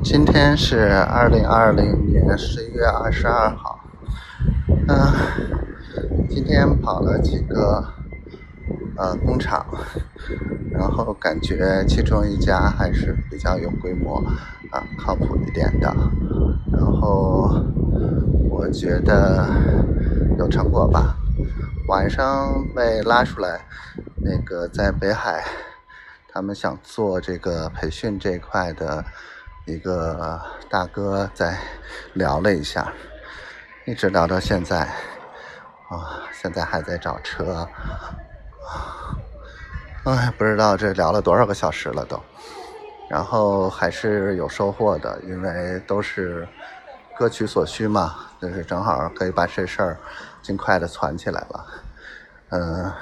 今天是二零二零年十一月二十二号。嗯，今天跑了几个呃工厂，然后感觉其中一家还是比较有规模啊，靠谱一点的。然后我觉得有成果吧。晚上被拉出来，那个在北海，他们想做这个培训这块的。一个大哥在聊了一下，一直聊到现在，啊，现在还在找车，哎，不知道这聊了多少个小时了都，然后还是有收获的，因为都是各取所需嘛，就是正好可以把这事儿尽快的攒起来了，嗯，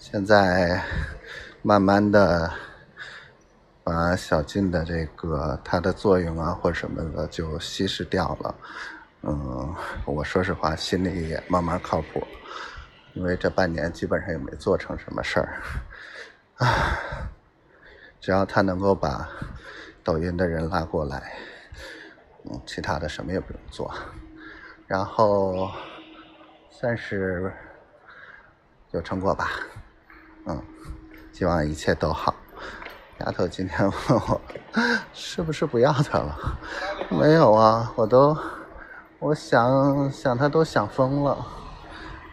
现在慢慢的。把小静的这个它的作用啊或什么的就稀释掉了，嗯，我说实话心里也慢慢靠谱，因为这半年基本上也没做成什么事儿，啊，只要他能够把抖音的人拉过来，嗯，其他的什么也不用做，然后算是有成果吧，嗯，希望一切都好。丫头今天问我是不是不要他了？没有啊，我都我想想他都想疯了。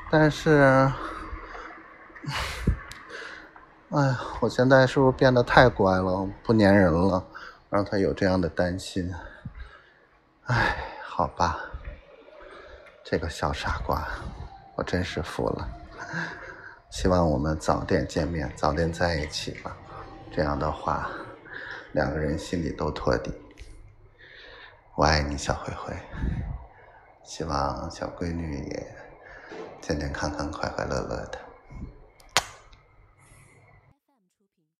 但是，哎呀，我现在是不是变得太乖了，不粘人了，让他有这样的担心？哎，好吧，这个小傻瓜，我真是服了。希望我们早点见面，早点在一起吧。这样的话，两个人心里都托底。我爱你，小灰灰。希望小闺女也健健康康、快快乐乐。